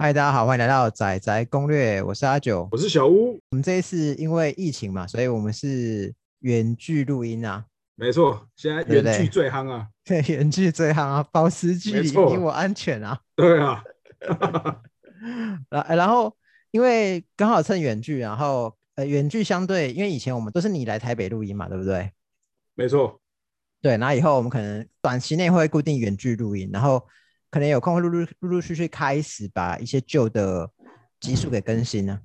嗨，大家好，欢迎来到仔仔攻略，我是阿九。我是小屋，我们这一次因为疫情嘛，所以我们是远距录音啊。没错，现在远距最夯啊，对，远距最夯啊，保持距离，没错比我安全啊。对啊，然 哎然后因为刚好趁远距，然后呃远距相对，因为以前我们都是你来台北录音嘛，对不对？没错，对，然后以后我们可能短期内会固定远距录音，然后可能有空会陆陆陆陆续续开始把一些旧的集数给更新呢、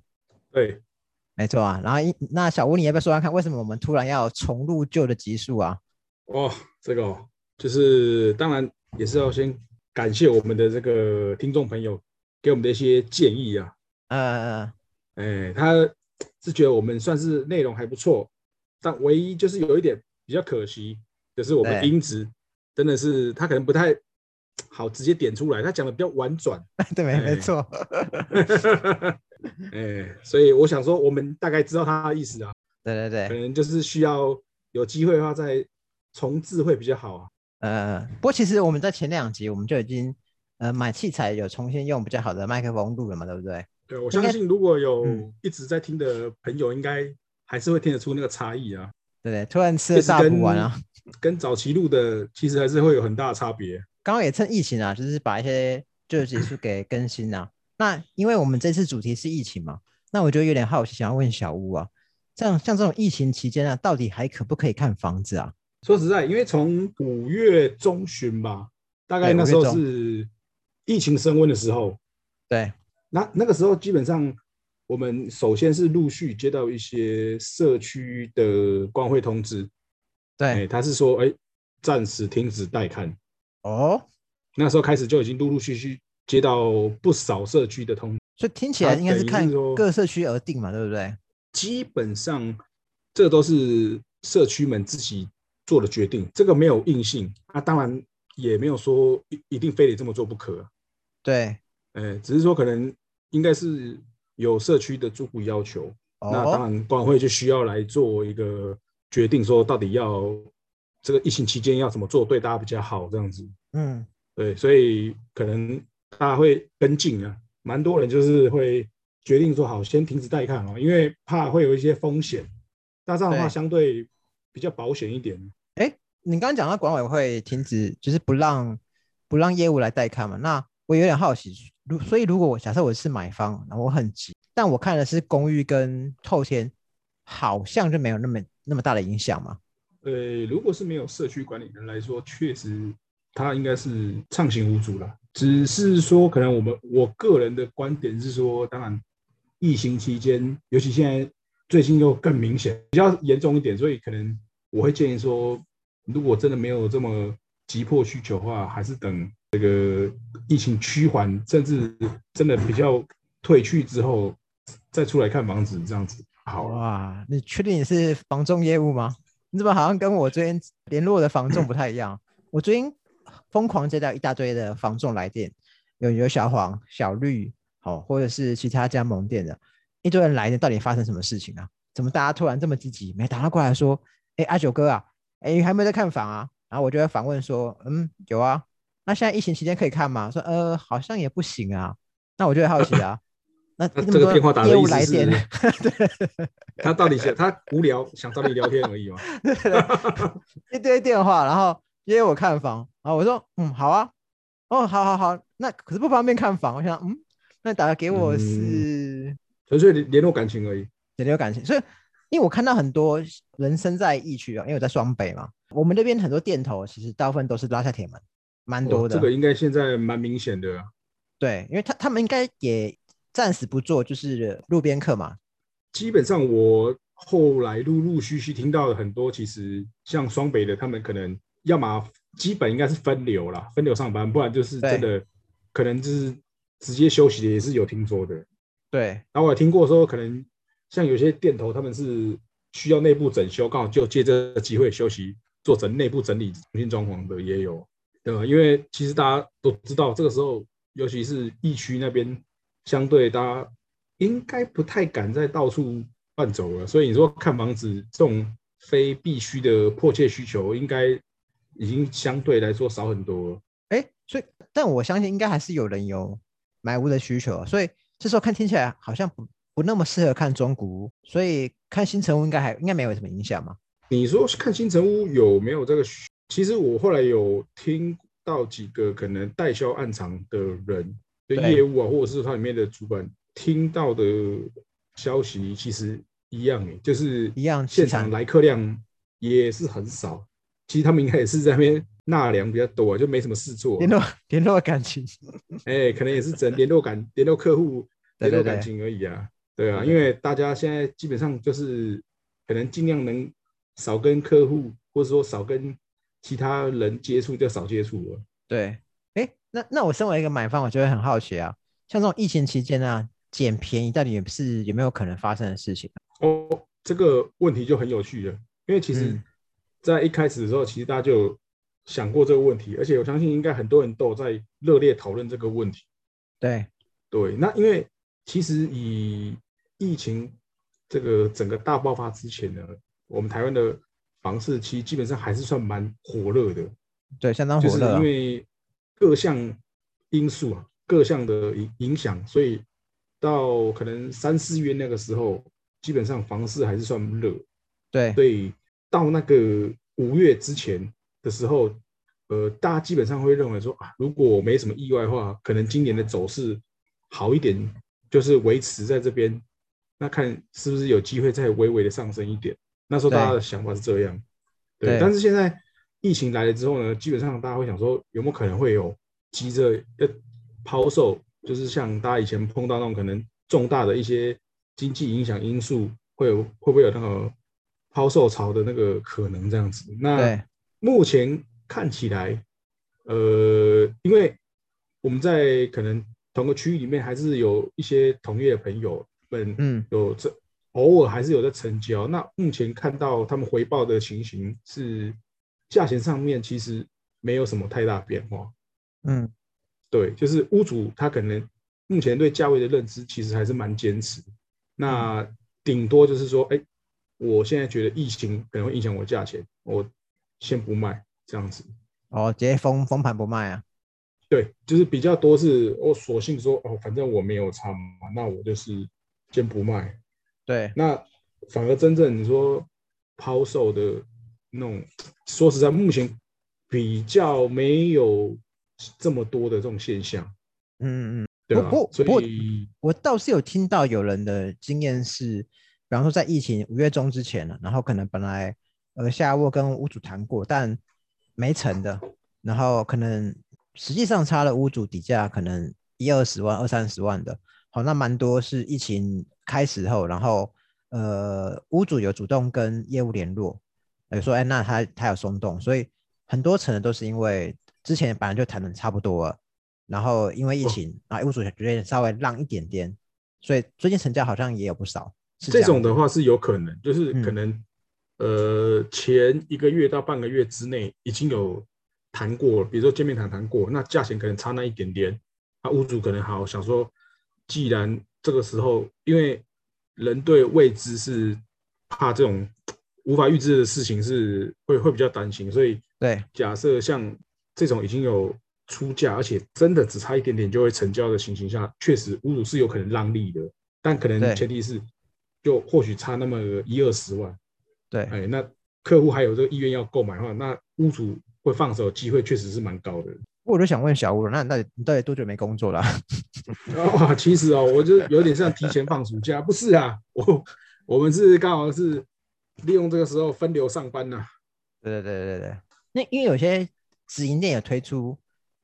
对，没错啊，然后一那小吴，你要不要说说看，为什么我们突然要重录旧的集数啊？哦，这个哦，就是当然也是要先感谢我们的这个听众朋友给我们的一些建议啊，呃，哎，他是觉得我们算是内容还不错，但唯一就是有一点比较可惜，就是我们对。音质真的是他可能不太好直接点出来，他讲的比较婉转，对，没错，哎，所以我想说，我们大概知道他的意思啊。对对对，可能就是需要有机会的话再重置会比较好啊。呃，不过其实我们在前两集我们就已经呃买器材有重新用比较好的麦克风录了嘛，对不对？对，我相信如果有嗯一直在听的朋友，应该还是会听得出那个差异啊。对对，突然吃了大补丸啊！跟早期录的其实还是会有很大的差别。刚刚也趁疫情啊，就是把一些旧的集数给更新啊。那因为我们这次主题是疫情嘛，那我就有点好奇，想要问小屋啊，像像这种疫情期间啊，到底还可不可以看房子啊？说实在，因为从五月中旬吧，大概那时候是疫情升温的时候，对，那那个时候基本上我们首先是陆续接到一些社区的光会通知，哎，对，他是说，哎，暂时停止带看。哦，那时候开始就已经陆陆续续接到不少社区的通知，所以听起来应该是看各社区而定嘛，对不对？基本上这都是社区们自己做的决定，这个没有硬性啊，当然也没有说一一定非得这么做不可，对，呃，只是说可能应该是有社区的住户要求，那当哦，然管委会就需要来做一个决定，说到底要这个疫情期间要怎么做对大家比较好，这样子。嗯，对，所以可能大家会跟进啊，蛮多人就是会决定说好，先停止带看哦，因为怕会有一些风险。那这样的话相对比较保险一点。哎，你刚刚讲到管委会停止，就是不让不让业务来代看嘛，那我有点好奇，如所以如果我假设我是买方，然后我很急，但我看的是公寓跟透天，好像就没有那么那么大的影响嘛。呃，如果是没有社区管理人来说，确实他应该是畅行无阻了。只是说，可能我们我个人的观点是说，当然疫情期间，尤其现在最近又更明显，比较严重一点，所以可能我会建议说，如果真的没有这么急迫需求的话，还是等这个疫情趋缓，甚至真的比较退去之后，再出来看房子，这样子好啊。你确定你是房仲业务吗？你怎么好像跟我最近联络的房仲不太一样？我最近疯狂接到一大堆的房仲来电，有有小黄、小绿，好、或者是其他加盟店的，一堆人来电，到底发生什么事情啊？怎么大家突然这么积极？没打到过来说，哎，阿九哥啊，哎，还没有在看房啊？然后我就会反问说，嗯，有啊。那现在疫情期间可以看吗？说，呃，好像也不行啊。那我就会好奇啊，那这个电话打的意思是。他到底想他无聊想找你聊天而已嘛？一堆电话，然后约我看房，然后我说嗯好啊，哦好好好，那可是不方便看房，我想嗯，那打给我是纯粹联联络感情而已。联络感情，所以因为我看到很多人身在疫区啊，因为我在双北嘛，我们这边很多店头其实大部分都是拉下铁门，蛮多的，哦这个应该现在蛮明显的啊。对，因为他他们应该也暂时不做就是路边客嘛，基本上我后来陆陆续续听到了很多，其实像双北的，他们可能要么基本应该是分流啦，分流上班，不然就是真的可能就是直接休息的，也是有听说的。对然后我有听过说，可能像有些店头他们是需要内部整修，刚好就借这个机会休息，做整内部整理、重新装潢的也有，对吧？因为其实大家都知道，这个时候尤其是疫区那边，相对大家应该不太敢再到处乱走了，所以你说看房子这种非必须的迫切需求，应该已经相对来说少很多了。哎，所以但我相信应该还是有人有买屋的需求，所以这时候看听起来好像不不那么适合看中古屋，所以看新城屋应该还应该没有什么影响嘛。你说看新城屋有没有这个需？其实我后来有听到几个可能代销暗藏的人的对业务啊，或者是它里面的主管听到的消息，其实一样诶，就是一样现场场来客量也是很少。其实他们应该也是在那边纳凉比较多啊，就没什么事做啊。联络联络感情，哎、可能也是只能联络感、联络客户、联络感情而已啊。对啊，因为大家现在基本上就是可能尽量能少跟客户，或者说少跟其他人接触，就少接触了。对，哎，那那我身为一个买方，我就会很好奇啊，像这种疫情期间啊，捡便宜到底是有没有可能发生的事情？哦，这个问题就很有趣了，因为其实嗯，在一开始的时候，其实大家就有想过这个问题，而且我相信应该很多人都在热烈讨论这个问题。对，对，那因为其实以疫情这个整个大爆发之前呢，我们台湾的房市其实基本上还是算蛮火热的，对，相当就是火热啊、因为各项因素啊，各项的影影响，所以到可能三四月那个时候，基本上房市还是算热，对。所以到那个五月之前的时候，呃，大家基本上会认为说啊，如果没什么意外的话，可能今年的走势好一点，就是维持在这边，那看是不是有机会再微微的上升一点。那时候大家的想法是这样，对。对。但是现在疫情来了之后呢，基本上大家会想说，有没有可能会有急着要抛售，就是像大家以前碰到那种可能重大的一些经济影响因素，会有会不会有那个抛售潮的那个可能这样子？那目前看起来，呃，因为我们在可能同个区域里面，还是有一些同业的朋友们，嗯，有这偶尔还是有在成交。那目前看到他们回报的情形是，价钱上面其实没有什么太大变化。嗯，对，就是屋主他可能目前对价位的认知其实还是蛮坚持。那顶多就是说，哎，我现在觉得疫情可能会影响我价钱，我先不卖这样子。哦，直接封封盘不卖啊？对，就是比较多是我索性说，哦，反正我没有差嘛，那我就是先不卖。对，那反而真正你说抛售的那种，说实在，目前比较没有这么多的这种现象，嗯嗯，对吧、所以我倒是有听到有人的经验是，比方说在疫情五月中之前呢，然后可能本来呃下卧跟屋主谈过，但没成的，然后可能实际上差了屋主底价可能一二十万、二三十万的，好，那蛮多是疫情开始后，然后呃屋主有主动跟业务联络，有说哎那他他有松动，所以很多成的都是因为之前本来就谈的差不多了。然后因为疫哦情，然后屋主决定稍微让一点点，所以最近成交好像也有不少。是这种的话是有可能，就是可嗯能、呃前一个月到半个月之内已经有谈过，比如说见面谈谈过，那价钱可能差那一点点，那屋主可能好想说，既然这个时候，因为人对未知是怕这种无法预知的事情是会会比较担心，所以对。假设像这种已经有出价，而且真的只差一点点就会成交的情形下，确实屋主是有可能让利的，但可能前提是就或许差那么一二十万，对。哎，那客户还有这个意愿要购买的话，那屋主会放手的机会确实是蛮高的。我就想问小吴了，那你到底你到底多久没工作了？啊？哦，其实哦，我就有点像提前放暑假，不是啊，我我们是刚好是利用这个时候分流上班呐、对对对对对，那因为有些直营店有推出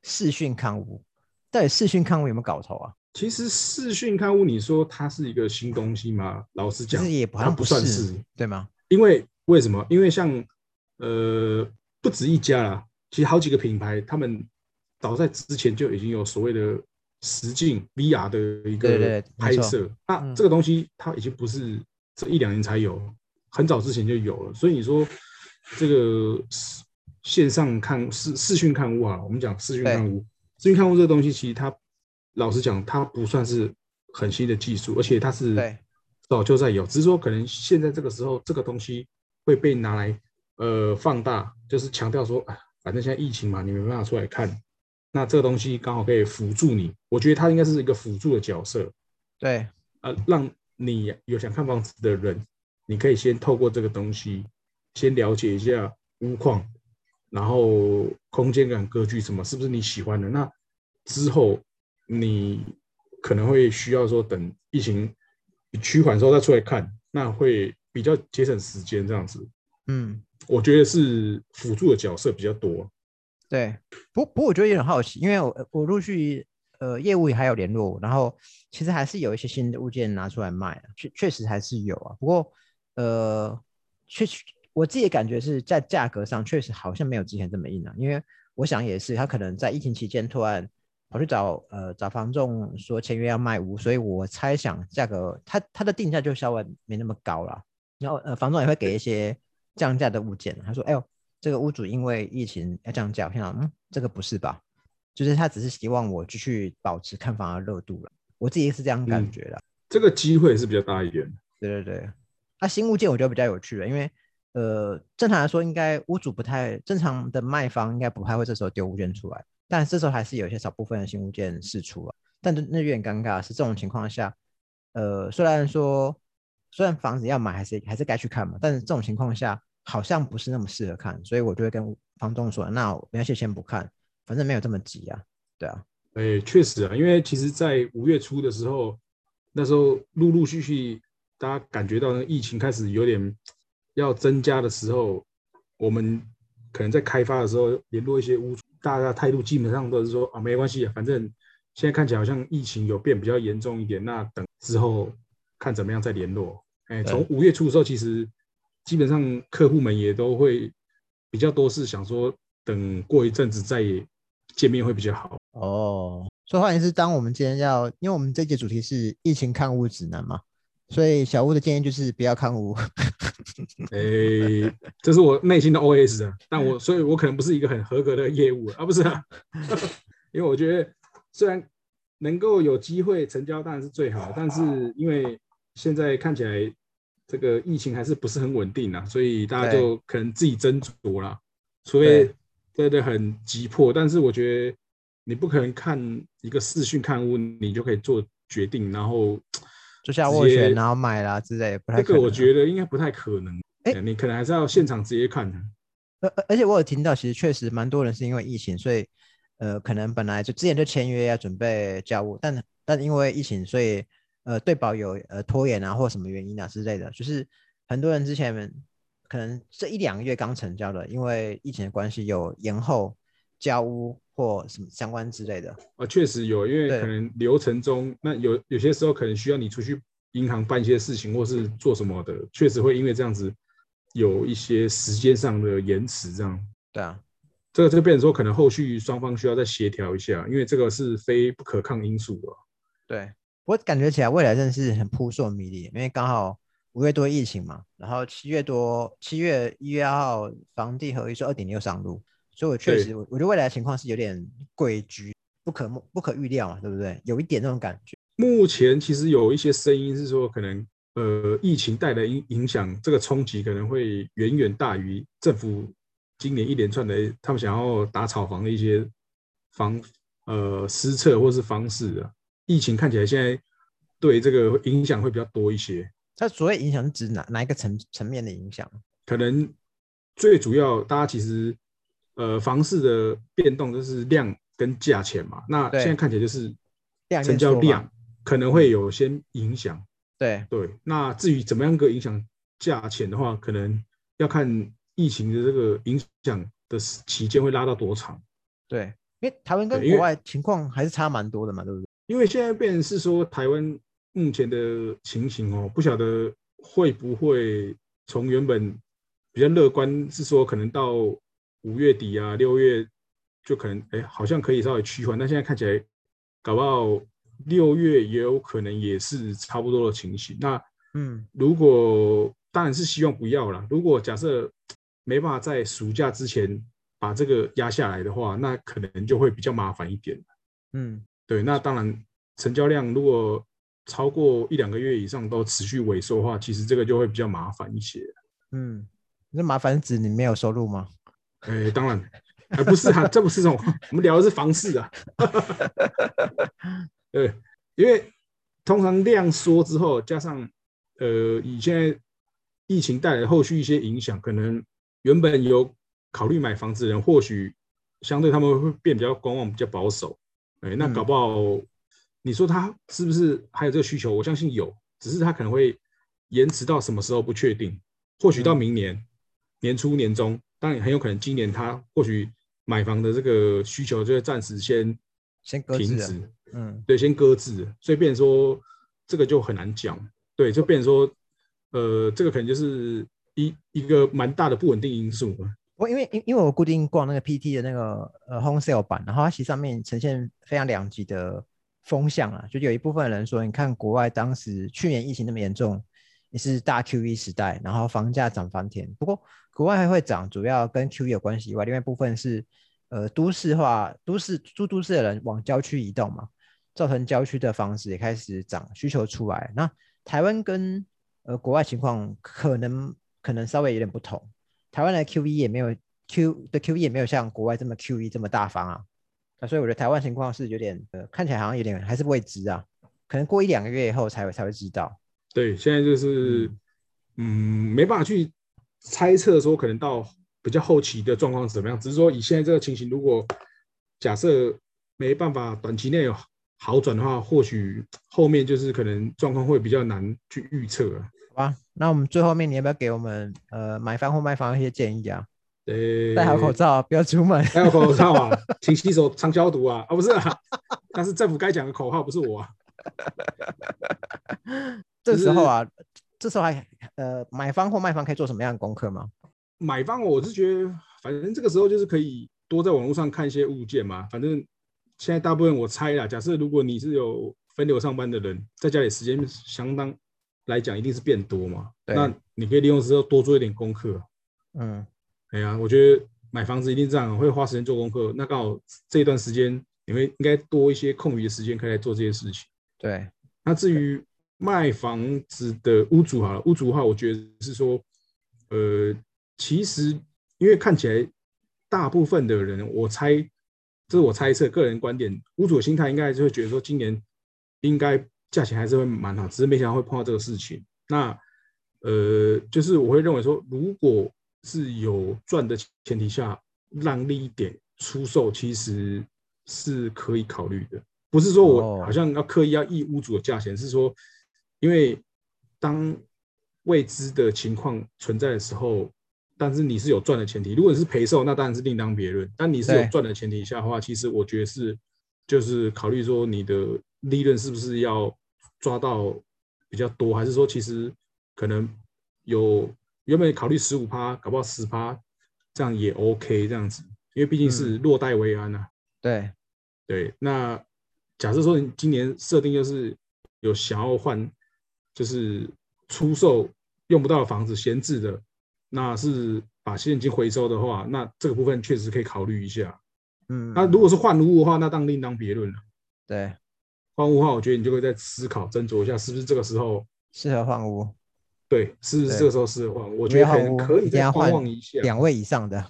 视讯刊物，到底视讯刊物有没有搞头啊？其实视讯刊物，你说它是一个新东西吗？老实讲它不算是，对吗？因为为什么？因为像呃不止一家啦，其实好几个品牌，他们早在之前就已经有所谓的实境 VR 的一个拍摄。那嗯这个东西它已经不是这一两年才有，很早之前就有了。所以你说这个视线上看视视讯看屋啊，我们讲视讯对看屋，视讯看屋这个东西，其实它老实讲，它不算是很新的技术，而且它是对早就在有，只是说可能现在这个时候这个东西会被拿来呃放大，就是强调说，啊，反正现在疫情嘛，你没办法出来看，那这个东西刚好可以辅助你，我觉得它应该是一个辅助的角色，对，呃，让你有想看房子的人，你可以先透过这个东西，先了解一下屋况，然后空间感、格局什么，是不是你喜欢的？那之后你可能会需要说，等疫情趋缓之后再出来看，那会比较节省时间，这样子。嗯，我觉得是辅助的角色比较多。对，不不过我觉得也很好奇，因为我我陆续呃业务也还有联络，然后其实还是有一些新的物件拿出来卖啊，确确实还是有啊。不过呃，确实我自己的感觉是在价格上确实好像没有之前这么硬了、因为我想也是，他可能在疫情期间突然跑去找呃找房仲说签约要卖屋，所以我猜想价格他他的定价就稍微没那么高了，然后呃房仲也会给一些降价的物件，他说哎呦。这个屋主因为疫情要降价，我想嗯，这个不是吧？就是他只是希望我继续保持看房的热度了。我自己是这样感觉的。这个机会是比较大一点。对对对，啊，新物件我觉得比较有趣了，因为呃，正常来说应该屋主不太正常的卖方应该不太会这时候丢物件出来，但这时候还是有一些少部分的新物件释出了。但那有点尴尬是这种情况下，呃，虽然说虽然房子要买还是还是该去看嘛，但是这种情况下。好像不是那么适合看，所以我就会跟房东说：“那没关系，先不看，反正没有这么急啊。”对啊，哎，确实啊，因为其实，在五月初的时候，那时候陆陆续续大家感觉到那疫情开始有点要增加的时候，我们可能在开发的时候联络一些屋主，大家态度基本上都是说：“啊，没关系，反正现在看起来好像疫情有变比较严重一点，那等之后看怎么样再联络。”哎，从五月初的时候，其实。基本上客户们也都会比较多是想说，等过一阵子再见面会比较好哦。所以换言之，当我们今天要，因为我们这节主题是疫情看屋指南嘛，所以小屋的建议就是不要看屋。哎，这是我内心的 OS 啊，但我所以，我可能不是一个很合格的业务啊，不是啊，因为我觉得虽然能够有机会成交当然是最好，但是因为现在看起来。这个疫情还是不是很稳定啊，所以大家就可能自己斟酌啦，除非真的很急迫。但是我觉得你不可能看一个视讯看屋，你就可以做决定，然后就下斡旋然后买啦之类，不太这个我觉得应该不太可能。哎，你可能还是要现场直接看的。而而且我有听到，其实确实蛮多人是因为疫情，所以呃，可能本来就之前就签约要准备交屋，但但因为疫情，所以。呃，对保有呃拖延啊，或什么原因啊之类的，就是很多人之前可能这一两个月刚成交的，因为疫情的关系有延后交屋或什么相关之类的。啊，确实有，因为可能流程中那有有些时候可能需要你出去银行办一些事情，或是做什么的，确实会因为这样子有一些时间上的延迟。这样，对啊，这个就变成说可能后续双方需要再协调一下，因为这个是非不可抗因素的。对。我感觉起来未来真的是很扑朔迷离，因为刚好五月多疫情嘛，然后七月多七月一月二号房地合一是二点六上路，所以我确实我我觉得未来的情况是有点诡谲，不可不可预料嘛，对不对？有一点那种感觉。目前其实有一些声音是说，可能呃疫情带来影影响，这个冲击可能会远远大于政府今年一连串的他们想要打炒房的一些方呃施策或是方式啊。疫情看起来现在对这个影响会比较多一些。它所谓影响是指哪哪一个层层面的影响？可能最主要，大家其实呃房市的变动就是量跟价钱嘛。那现在看起来就是成交量可能会有些影响。对对。那至于怎么样个影响价钱的话，可能要看疫情的这个影响的期间会拉到多长。对，因为台湾跟国外情况还是差蛮多的嘛，对不对？因为现在变成是说台湾目前的情形哦，不晓得会不会从原本比较乐观，是说可能到五月底啊、六月就可能哎，好像可以稍微趋缓。但现在看起来，搞不好六月也有可能也是差不多的情形。那嗯，如果当然是希望不要了。如果假设没办法在暑假之前把这个压下来的话，那可能就会比较麻烦一点。嗯。对，那当然，成交量如果超过一两个月以上都持续萎缩的话，其实这个就会比较麻烦一些。嗯，那麻烦指你没有收入吗？哎，当然，啊，不是啊，这不是这种，我们聊的是房市啊。对，因为通常量缩之后，加上呃，以现在疫情带来的后续一些影响，可能原本有考虑买房子的人，或许相对他们会变比较观望、比较保守。哎，那搞不好你说他是不是还有这个需求？我相信有，只是他可能会延迟到什么时候不确定，或许到明年年初、年中，当然很有可能今年他或许买房的这个需求就会暂时先先搁停。止。嗯，对，先搁置，所以变成说这个就很难讲，对，就变成说，呃，这个可能就是一一个蛮大的不稳定因素嘛。我因为因因为我固定逛那个 PT 的那个呃 home sale 版，然后它其实上面呈现非常两极的风向啊，就有一部分人说，你看国外当时去年疫情那么严重，也是大 QE 时代，然后房价涨翻天。不过国外还会涨，主要跟 QE 有关系以外，另外一部分是呃都市化，都市住都市的人往郊区移动嘛，造成郊区的房子也开始涨，需求出来。那台湾跟呃国外情况可能可能稍微有点不同。台湾的 QE 也没有 Q 的 QE 也没有像国外这么 QE 这么大方啊，啊，所以我觉得台湾情况是有点呃，看起来好像有点还是未知啊，可能过一两个月以后才会才会知道。对，现在就是嗯，没办法去猜测说可能到比较后期的状况是怎么样，只是说以现在这个情形，如果假设没办法短期内有好转的话，或许后面就是可能状况会比较难去预测啊。好吧，那我们最后面你要不要给我们呃买房或卖房一些建议啊？对，戴好口罩，不要出门。戴好口罩啊，勤洗手，常消毒啊，啊不是啊，但是政府该讲的口号不是我啊。这时候啊，这时候还呃买方或卖方可以做什么样的功课吗？买方我是觉得，反正这个时候就是可以多在网络上看一些物件嘛。反正现在大部分我猜啦，假设如果你是有分流上班的人，在家里时间相当来讲一定是变多嘛。那你可以利用之后多做一点功课。嗯，哎呀，我觉得买房子一定这样，会花时间做功课。那刚好这一段时间，你会应该多一些空余的时间可以来做这些事情。对，那至于卖房子的屋主好了，屋主的话，我觉得是说，呃，其实因为看起来大部分的人，我猜这是我猜测个人观点，屋主的心态应该就会觉得说，今年应该价钱还是会蛮好，只是没想到会碰到这个事情。那呃，就是我会认为说，如果是有赚的前提下，让利一点出售，其实是可以考虑的。不是说我哦好像要刻意要议屋主的价钱，是说，因为当未知的情况存在的时候，但是你是有赚的前提，如果你是赔售，那当然是另当别论。但你是有赚的前提下的话，其实我觉得是就是考虑说你的利润是不是要抓到比较多，还是说其实可能有原本考虑十五趴，搞不好十趴，这样也 OK 这样子，因为毕竟是落袋为安啊。对，对，那假设说你今年设定就是有想要换，就是出售用不到的房子闲置的，那是把现金回收的话，那这个部分确实可以考虑一下。嗯，那如果是换屋的话，那当另当别论了。对换屋的话，我觉得你就会在思考斟酌一下，是不是这个时候适合换屋，对，是不是这个时候适合换屋？我我觉得可能可以再换观望一下，两位以上的，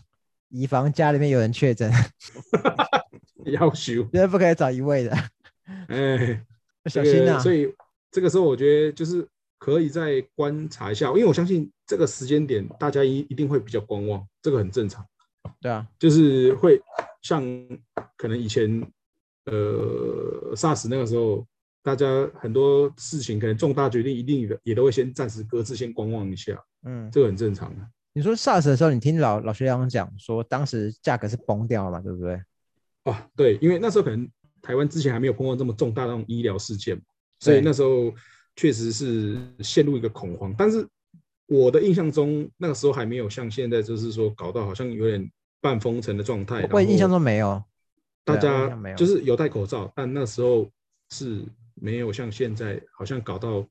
以防家里面有人确诊，要求，绝对不可以找一位的，哎。小心啊。所以这个时候我觉得就是可以再观察一下，因为我相信这个时间点大家一一定会比较观望，这个很正常。对啊，就是会像可能以前呃 SARS 那个时候，大家很多事情可能重大决定一定的也都会先暂时搁置，先观望一下，嗯，这个很正常的。你说 SARS 的时候，你听老老学长讲说，当时价格是崩掉了嘛，对不对？哦，对，因为那时候可能台湾之前还没有碰到这么重大的那种医疗事件，所以那时候确实是陷入一个恐慌。但是我的印象中，那个时候还没有像现在，就是说搞到好像有点半封城的状态。我印象中没有，大家就是有戴口罩，但那时候是没有像现在好像搞到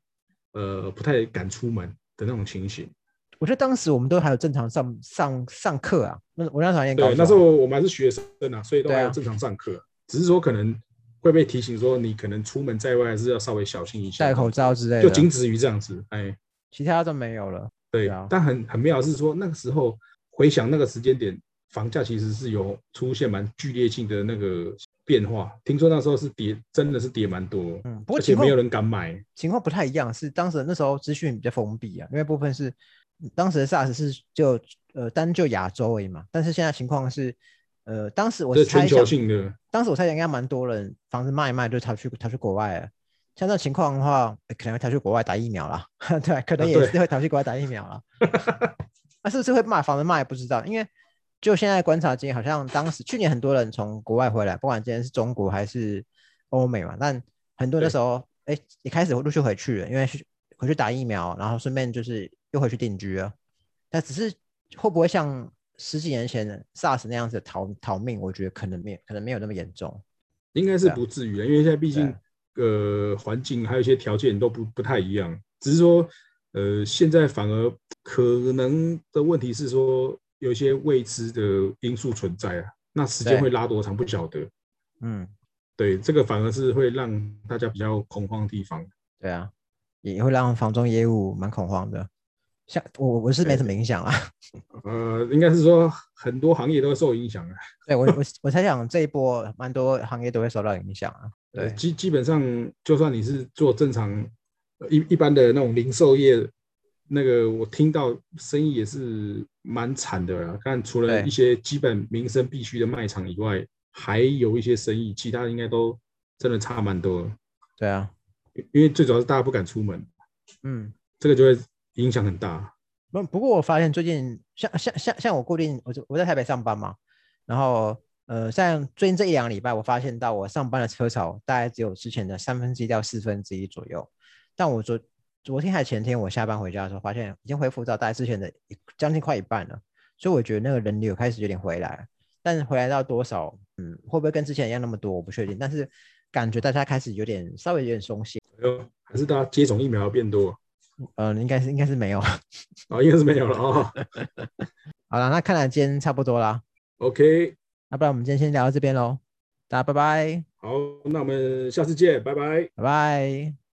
呃不太敢出门的那种情形。我觉得当时我们都还有正常上上上课啊，那我那时候也对，那时候我们还是学生啊，所以都还有正常上课，只是说可能会被提醒说你可能出门在外还是要稍微小心一下，戴口罩之类的，就仅止于这样子。哎，其他都没有了。对，对啊但很很妙是说那个时候回想那个时间点，房价其实是有出现蛮剧烈性的那个变化。听说那时候是跌，真的是跌蛮多，嗯，不过而且没有人敢买。情况不太一样，是当时那时候资讯比较封闭啊，因为部分是当时的 SARS 是就呃单就亚洲而已嘛，但是现在情况是呃当时我是猜想，性的，当时我猜想应该蛮多人房子卖一卖就逃去逃去国外了。像这种情况的话，呃可能会逃去国外打疫苗啦，对，可能也是会逃去国外打疫苗啦。那、是不是会卖房子卖不知道，因为就现在观察经验，好像当时去年很多人从国外回来，不管今天是中国还是欧美嘛，但很多人那时候哎也开始陆续回去了，因为去回去打疫苗，然后顺便就是又回去定居了。但只是会不会像十几年前的 SARS 那样子逃逃命？我觉得可能没有，可能没有那么严重。应该是不至于的，因为现在毕竟呃环境还有一些条件都不不太一样，只是说呃现在反而可能的问题是说有一些未知的因素存在啊，那时间会拉多长不晓得。嗯，对，这个反而是会让大家比较恐慌的地方。对啊，也会让房中业务蛮恐慌的。像我我是没什么影响啊，呃，应该是说很多行业都会受影响啊。对我我我猜想这一波蛮多行业都会受到影响啊。呃对，基基本上，就算你是做正常呃一一般的那种零售业，那个我听到生意也是蛮惨的啦。但除了一些基本民生必须的卖场以外，还有一些生意，其他的应该都真的差蛮多的。对啊，因因为最主要是大家不敢出门，嗯，这个就会影响很大。不不过我发现最近像像像像我固定我就我在台北上班嘛，然后呃像最近这一两个礼拜，我发现到我上班的车潮大概只有之前的三分之一到四分之一左右，但我昨昨天还前天我下班回家的时候，发现已经恢复到大概之前的一将近快一半了，所以我觉得那个人流开始有点回来，但是回来到多少，嗯，会不会跟之前一样那么多，我不确定，但是感觉大家开始有点稍微有点松懈，还是大家接种疫苗变多嗯、应该是应该是没有。啊？应该是没有了 哦。好了，那看来今天差不多啦。OK，那不然我们今天先聊到这边喽，大家拜拜，好，那我们下次见，拜拜。拜拜。